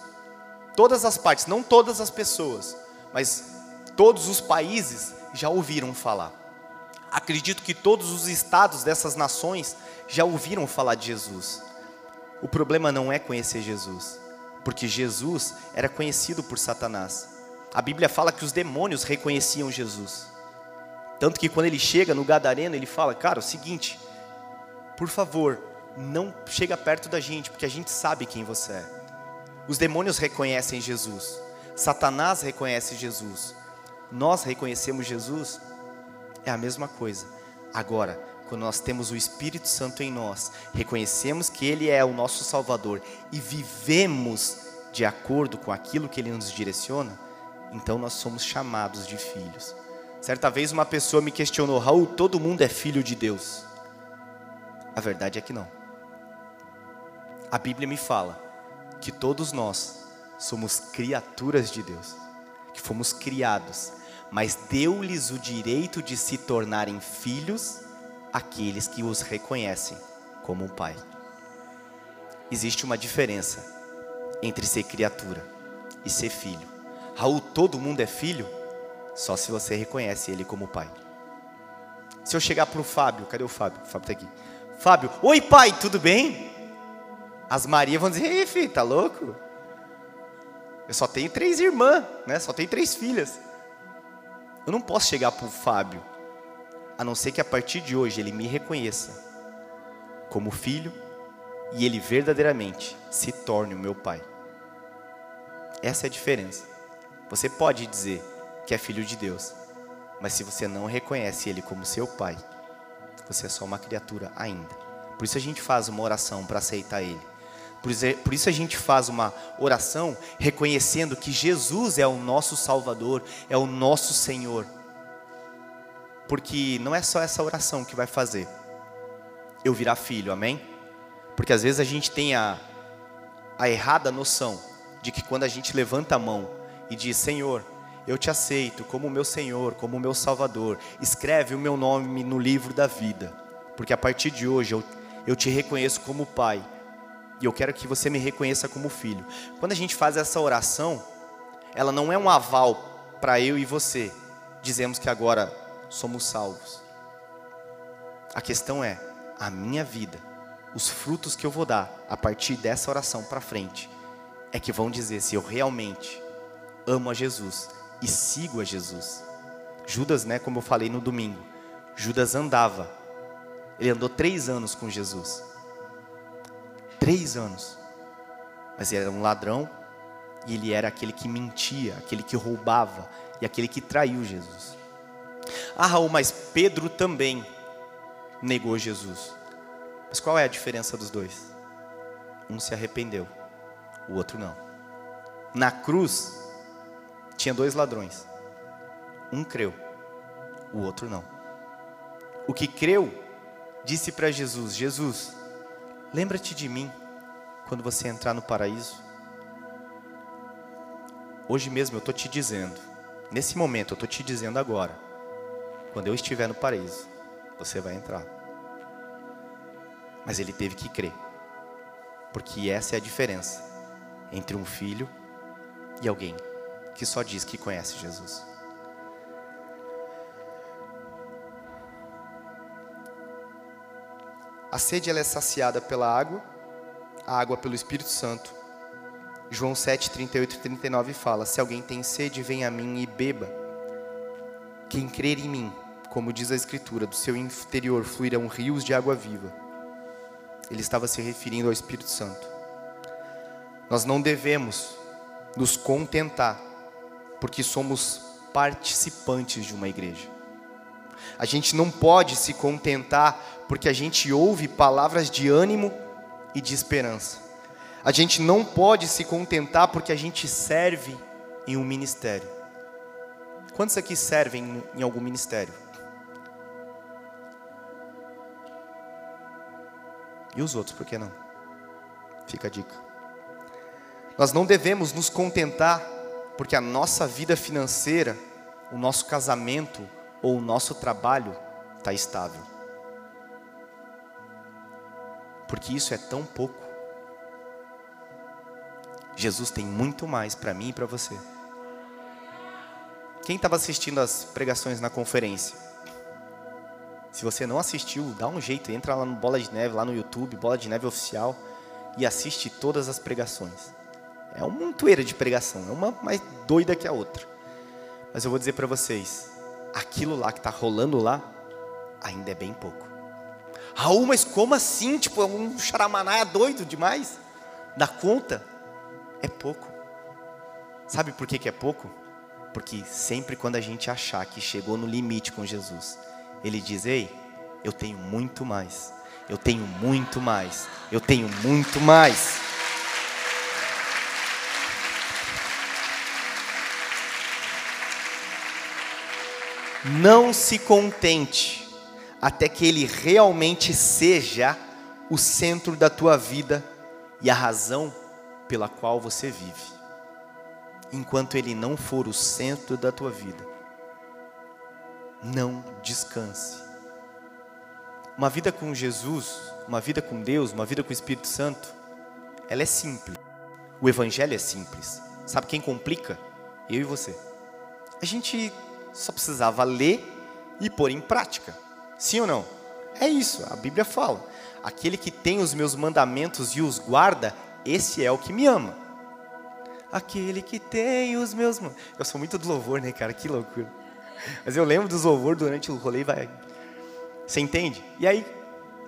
S1: Todas as partes, não todas as pessoas, mas todos os países já ouviram falar. Acredito que todos os estados dessas nações já ouviram falar de Jesus. O problema não é conhecer Jesus, porque Jesus era conhecido por Satanás. A Bíblia fala que os demônios reconheciam Jesus. Tanto que quando ele chega no Gadareno, ele fala: Cara, é o seguinte, por favor, não chega perto da gente, porque a gente sabe quem você é. Os demônios reconhecem Jesus, Satanás reconhece Jesus, nós reconhecemos Jesus, é a mesma coisa. Agora, quando nós temos o Espírito Santo em nós, reconhecemos que Ele é o nosso Salvador e vivemos de acordo com aquilo que Ele nos direciona, então nós somos chamados de filhos. Certa vez uma pessoa me questionou: Raul, todo mundo é filho de Deus? A verdade é que não. A Bíblia me fala que todos nós somos criaturas de Deus, que fomos criados, mas deu-lhes o direito de se tornarem filhos aqueles que os reconhecem como um pai. Existe uma diferença entre ser criatura e ser filho. Raul, todo mundo é filho só se você reconhece ele como pai. Se eu chegar para o Fábio, cadê o Fábio? O Fábio está aqui. Fábio, oi pai, tudo bem? As Marias vão dizer, ei filho, tá louco? Eu só tenho três irmãs, né? Só tenho três filhas. Eu não posso chegar para o Fábio, a não ser que a partir de hoje ele me reconheça como filho e ele verdadeiramente se torne o meu pai. Essa é a diferença. Você pode dizer que é filho de Deus, mas se você não reconhece ele como seu pai, você é só uma criatura ainda. Por isso a gente faz uma oração para aceitar ele. Por isso a gente faz uma oração reconhecendo que Jesus é o nosso Salvador, é o nosso Senhor. Porque não é só essa oração que vai fazer eu virar filho, amém? Porque às vezes a gente tem a, a errada noção de que quando a gente levanta a mão e diz: Senhor, eu te aceito como meu Senhor, como meu Salvador, escreve o meu nome no livro da vida, porque a partir de hoje eu, eu te reconheço como Pai e eu quero que você me reconheça como filho. Quando a gente faz essa oração, ela não é um aval para eu e você. Dizemos que agora somos salvos. A questão é a minha vida, os frutos que eu vou dar a partir dessa oração para frente, é que vão dizer se eu realmente amo a Jesus e sigo a Jesus. Judas, né, como eu falei no domingo, Judas andava, ele andou três anos com Jesus. Três anos. Mas ele era um ladrão e ele era aquele que mentia, aquele que roubava e aquele que traiu Jesus. Ah, Raul, mas Pedro também negou Jesus. Mas qual é a diferença dos dois? Um se arrependeu, o outro não. Na cruz, tinha dois ladrões. Um creu, o outro não. O que creu, disse para Jesus: Jesus, Lembra-te de mim quando você entrar no paraíso. Hoje mesmo eu estou te dizendo, nesse momento eu estou te dizendo agora, quando eu estiver no paraíso, você vai entrar. Mas ele teve que crer, porque essa é a diferença entre um filho e alguém que só diz que conhece Jesus. A sede ela é saciada pela água, a água pelo Espírito Santo. João 7, 38 e 39 fala: Se alguém tem sede, venha a mim e beba. Quem crer em mim, como diz a Escritura, do seu interior fluirão rios de água viva. Ele estava se referindo ao Espírito Santo. Nós não devemos nos contentar, porque somos participantes de uma igreja. A gente não pode se contentar porque a gente ouve palavras de ânimo e de esperança. A gente não pode se contentar porque a gente serve em um ministério. Quantos aqui servem em algum ministério? E os outros, por que não? Fica a dica. Nós não devemos nos contentar porque a nossa vida financeira, o nosso casamento ou o nosso trabalho está estável. Porque isso é tão pouco. Jesus tem muito mais para mim e para você. Quem estava assistindo as pregações na conferência? Se você não assistiu, dá um jeito, entra lá no Bola de Neve, lá no YouTube, Bola de Neve Oficial, e assiste todas as pregações. É uma montoeira de pregação, é uma mais doida que a outra. Mas eu vou dizer para vocês, aquilo lá que está rolando lá, ainda é bem pouco. Raul, mas como assim? Tipo, é um charamanaia doido demais? Dá conta? É pouco. Sabe por que, que é pouco? Porque sempre quando a gente achar que chegou no limite com Jesus, Ele diz: Ei, eu tenho muito mais, eu tenho muito mais, eu tenho muito mais. Não se contente até que Ele realmente seja o centro da tua vida e a razão pela qual você vive. Enquanto Ele não for o centro da tua vida, não descanse. Uma vida com Jesus, uma vida com Deus, uma vida com o Espírito Santo, ela é simples. O Evangelho é simples. Sabe quem complica? Eu e você. A gente só precisava ler e pôr em prática. Sim ou não? É isso, a Bíblia fala. Aquele que tem os meus mandamentos e os guarda, esse é o que me ama. Aquele que tem os meus. Eu sou muito do louvor, né, cara? Que loucura. Mas eu lembro dos louvor durante o rolê, vai. Você entende? E aí,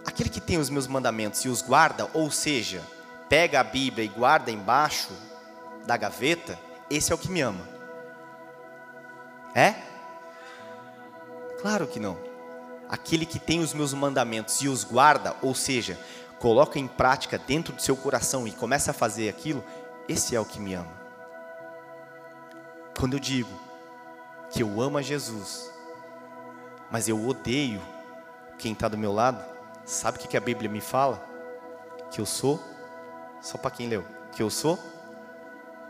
S1: aquele que tem os meus mandamentos e os guarda, ou seja, pega a Bíblia e guarda embaixo da gaveta, esse é o que me ama. É? Claro que não. Aquele que tem os meus mandamentos e os guarda, ou seja, coloca em prática dentro do seu coração e começa a fazer aquilo, esse é o que me ama. Quando eu digo que eu amo a Jesus, mas eu odeio quem está do meu lado, sabe o que a Bíblia me fala? Que eu sou, só para quem leu, que eu sou,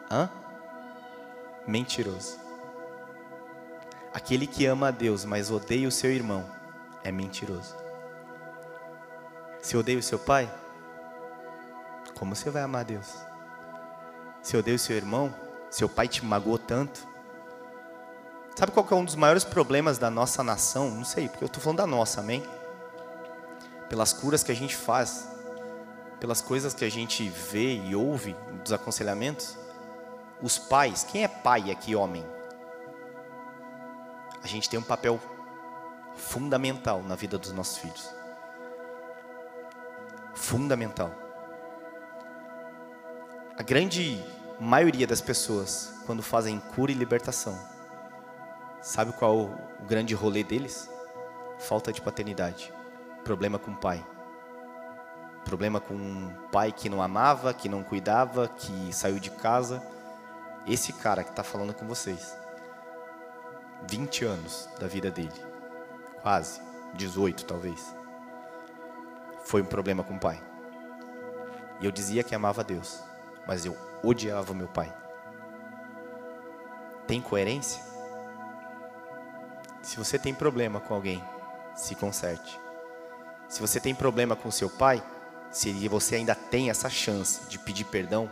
S1: hã? Mentiroso. Aquele que ama a Deus, mas odeia o seu irmão, é mentiroso. Se odeia o seu pai, como você vai amar a Deus? Se odeia o seu irmão, seu pai te magoou tanto. Sabe qual é um dos maiores problemas da nossa nação? Não sei, porque eu estou falando da nossa, amém? Pelas curas que a gente faz, pelas coisas que a gente vê e ouve dos aconselhamentos. Os pais, quem é pai aqui, homem? A gente tem um papel fundamental na vida dos nossos filhos. Fundamental. A grande maioria das pessoas, quando fazem cura e libertação, sabe qual o, o grande rolê deles? Falta de paternidade, problema com o pai. Problema com um pai que não amava, que não cuidava, que saiu de casa. Esse cara que está falando com vocês 20 anos da vida dele, quase, 18 talvez, foi um problema com o pai. E eu dizia que amava Deus, mas eu odiava meu pai. Tem coerência? Se você tem problema com alguém, se conserte. Se você tem problema com seu pai, se você ainda tem essa chance de pedir perdão,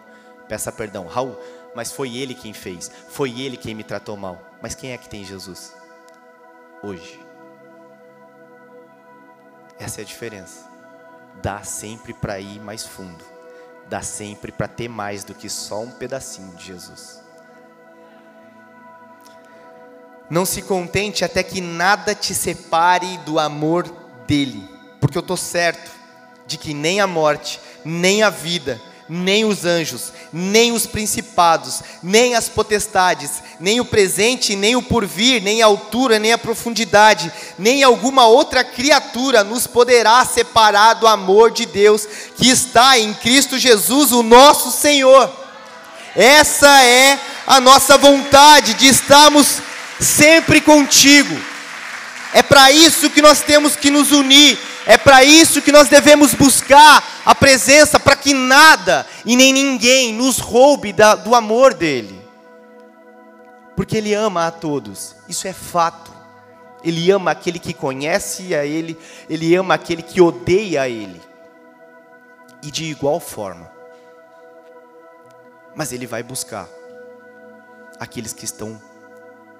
S1: peça perdão. Raul, mas foi ele quem fez, foi ele quem me tratou mal. Mas quem é que tem Jesus? Hoje. Essa é a diferença. Dá sempre para ir mais fundo. Dá sempre para ter mais do que só um pedacinho de Jesus. Não se contente até que nada te separe do amor dele, porque eu estou certo de que nem a morte, nem a vida, nem os anjos, nem os principados, nem as potestades, nem o presente, nem o porvir, nem a altura, nem a profundidade, nem alguma outra criatura nos poderá separar do amor de Deus que está em Cristo Jesus, o nosso Senhor. Essa é a nossa vontade de estarmos sempre contigo. É para isso que nós temos que nos unir é para isso que nós devemos buscar a presença, para que nada e nem ninguém nos roube da, do amor dEle. Porque Ele ama a todos, isso é fato. Ele ama aquele que conhece a Ele, Ele ama aquele que odeia a Ele. E de igual forma. Mas Ele vai buscar aqueles que estão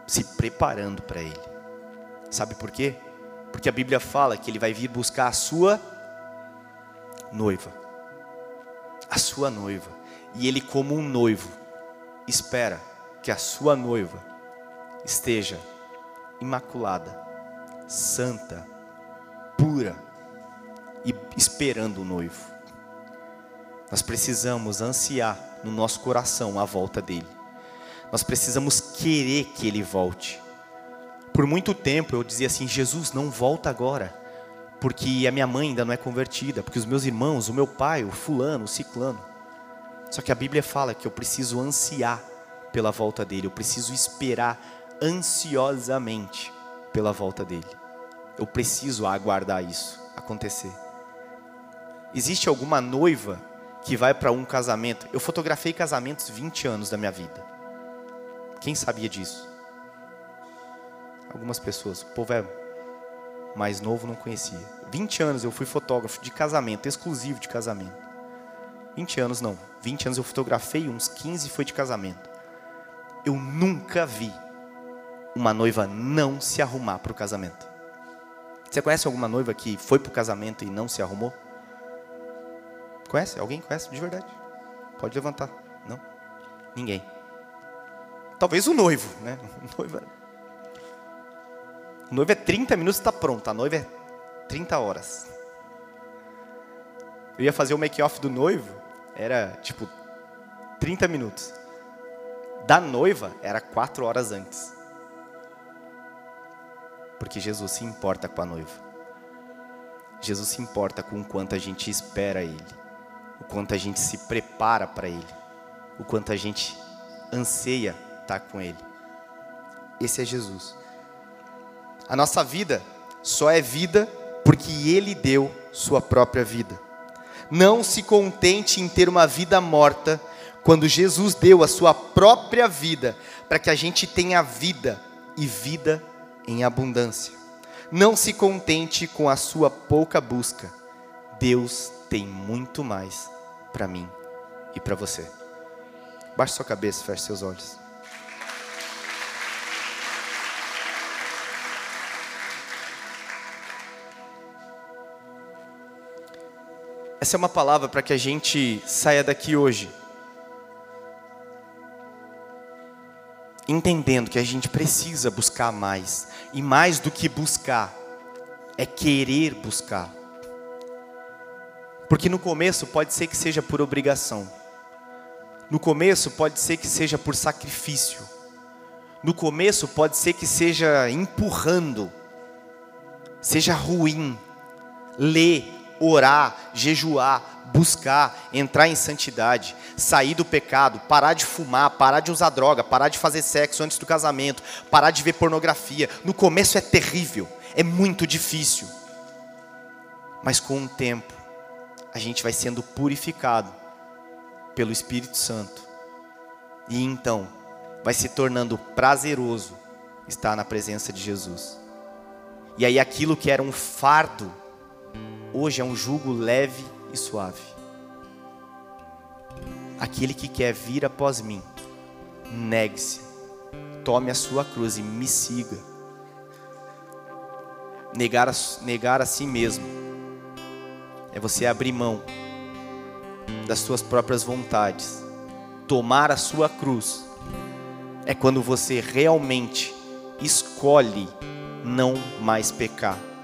S1: se preparando para Ele. Sabe por quê? Porque a Bíblia fala que ele vai vir buscar a sua noiva. A sua noiva. E ele, como um noivo, espera que a sua noiva esteja imaculada, santa, pura e esperando o noivo. Nós precisamos ansiar no nosso coração a volta dele. Nós precisamos querer que ele volte. Por muito tempo eu dizia assim: Jesus, não volta agora, porque a minha mãe ainda não é convertida, porque os meus irmãos, o meu pai, o fulano, o ciclano. Só que a Bíblia fala que eu preciso ansiar pela volta dele, eu preciso esperar ansiosamente pela volta dele. Eu preciso aguardar isso acontecer. Existe alguma noiva que vai para um casamento? Eu fotografei casamentos 20 anos da minha vida. Quem sabia disso? Algumas pessoas. O povo é mais novo, não conhecia. 20 anos eu fui fotógrafo de casamento, exclusivo de casamento. 20 anos não. 20 anos eu fotografei, uns 15 foi de casamento. Eu nunca vi uma noiva não se arrumar para o casamento. Você conhece alguma noiva que foi para o casamento e não se arrumou? Conhece? Alguém conhece de verdade? Pode levantar. Não? Ninguém. Talvez o noivo, né? *laughs* O noivo o noivo é 30 minutos e está pronto. A noiva é 30 horas. Eu ia fazer o make-off do noivo, era tipo 30 minutos. Da noiva era 4 horas antes. Porque Jesus se importa com a noiva. Jesus se importa com o quanto a gente espera Ele, o quanto a gente se prepara para Ele, o quanto a gente anseia estar com Ele. Esse é Jesus. A nossa vida só é vida porque Ele deu sua própria vida. Não se contente em ter uma vida morta, quando Jesus deu a sua própria vida para que a gente tenha vida e vida em abundância. Não se contente com a sua pouca busca. Deus tem muito mais para mim e para você. Baixe sua cabeça, feche seus olhos. Essa é uma palavra para que a gente saia daqui hoje. Entendendo que a gente precisa buscar mais. E mais do que buscar, é querer buscar. Porque no começo pode ser que seja por obrigação. No começo pode ser que seja por sacrifício. No começo pode ser que seja empurrando. Seja ruim. Ler, orar, jejuar, buscar, entrar em santidade, sair do pecado, parar de fumar, parar de usar droga, parar de fazer sexo antes do casamento, parar de ver pornografia. No começo é terrível, é muito difícil. Mas com o tempo, a gente vai sendo purificado pelo Espírito Santo. E então, vai se tornando prazeroso estar na presença de Jesus. E aí aquilo que era um fardo hoje é um jugo leve e suave. Aquele que quer vir após mim, negue-se, tome a sua cruz e me siga. Negar a, negar a si mesmo é você abrir mão das suas próprias vontades. Tomar a sua cruz é quando você realmente escolhe não mais pecar.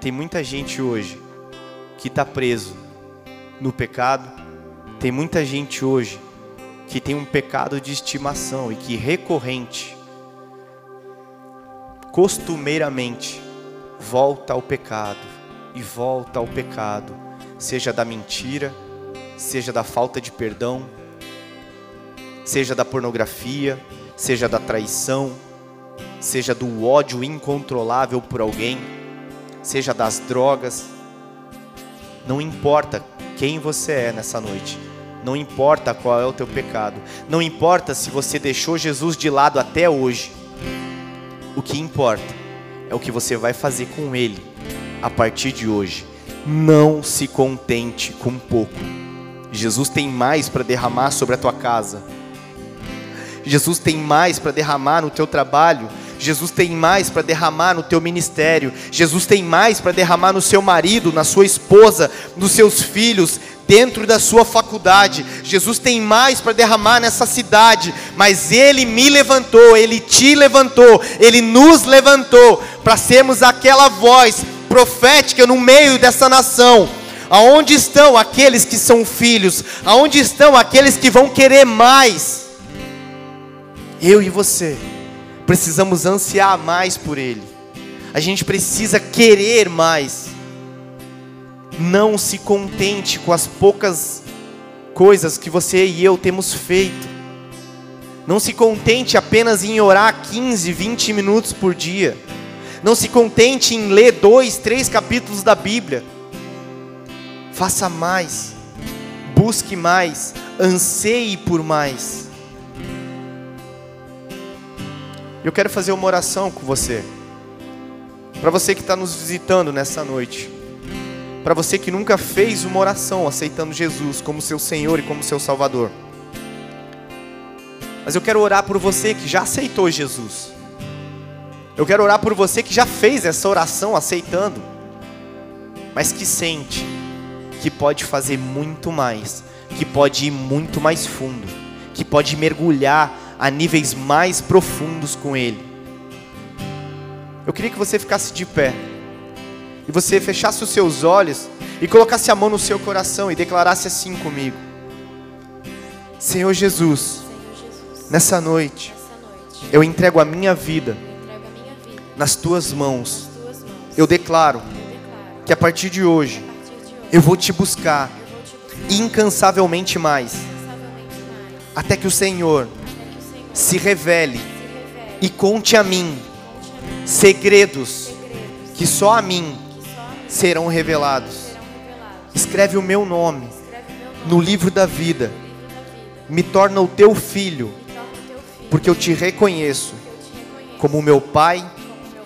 S1: Tem muita gente hoje que está preso no pecado, Tem muita gente hoje que tem um pecado de estimação e que recorrente, costumeiramente, volta ao pecado e volta ao pecado, seja da mentira, seja da falta de perdão, seja da pornografia, seja da traição, seja do ódio incontrolável por alguém, seja das drogas. Não importa quem você é nessa noite, não importa qual é o teu pecado, não importa se você deixou Jesus de lado até hoje. O que importa é o que você vai fazer com ele a partir de hoje. Não se contente com pouco. Jesus tem mais para derramar sobre a tua casa. Jesus tem mais para derramar no teu trabalho. Jesus tem mais para derramar no teu ministério. Jesus tem mais para derramar no seu marido, na sua esposa, nos seus filhos, dentro da sua faculdade. Jesus tem mais para derramar nessa cidade, mas Ele me levantou, Ele te levantou, Ele nos levantou para sermos aquela voz profética no meio dessa nação. Aonde estão aqueles que são filhos? Aonde estão aqueles que vão querer mais? Eu e você precisamos ansiar mais por Ele. A gente precisa querer mais. Não se contente com as poucas coisas que você e eu temos feito. Não se contente apenas em orar 15, 20 minutos por dia. Não se contente em ler dois, três capítulos da Bíblia. Faça mais. Busque mais. Anseie por mais. Eu quero fazer uma oração com você. Para você que está nos visitando nessa noite para você que nunca fez uma oração aceitando Jesus como seu Senhor e como seu Salvador. Mas eu quero orar por você que já aceitou Jesus. Eu quero orar por você que já fez essa oração aceitando, mas que sente que pode fazer muito mais, que pode ir muito mais fundo, que pode mergulhar a níveis mais profundos com Ele. Eu queria que você ficasse de pé e você fechasse os seus olhos e colocasse a mão no seu coração e declarasse assim comigo: Senhor Jesus, nessa noite, eu entrego a minha vida nas tuas mãos. Eu declaro que a partir de hoje eu vou te buscar incansavelmente mais, até que o Senhor se revele e conte a mim segredos que só a mim serão revelados. Escreve o meu nome no livro da vida. Me torna o teu filho, porque eu te reconheço como meu Pai,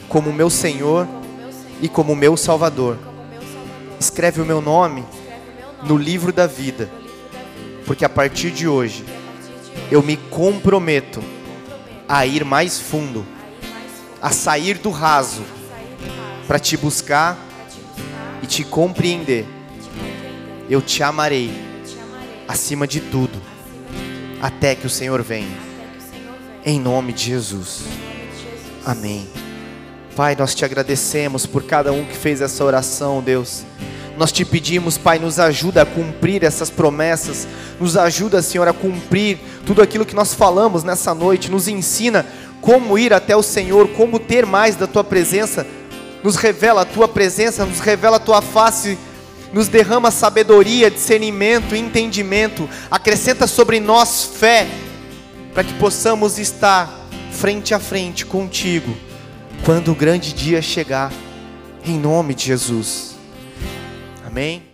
S1: como meu Senhor e como meu Salvador. Escreve o meu nome no livro da vida, porque a partir de hoje eu me comprometo a ir mais fundo, a sair do raso, para te buscar e te compreender, eu te amarei acima de tudo, até que o Senhor venha. Em nome de Jesus. Amém. Pai, nós te agradecemos por cada um que fez essa oração, Deus. Nós te pedimos, Pai, nos ajuda a cumprir essas promessas, nos ajuda, Senhor, a cumprir tudo aquilo que nós falamos nessa noite, nos ensina como ir até o Senhor, como ter mais da tua presença. Nos revela a tua presença, nos revela a tua face, nos derrama sabedoria, discernimento, entendimento, acrescenta sobre nós fé, para que possamos estar frente a frente contigo, quando o grande dia chegar, em nome de Jesus. Amém.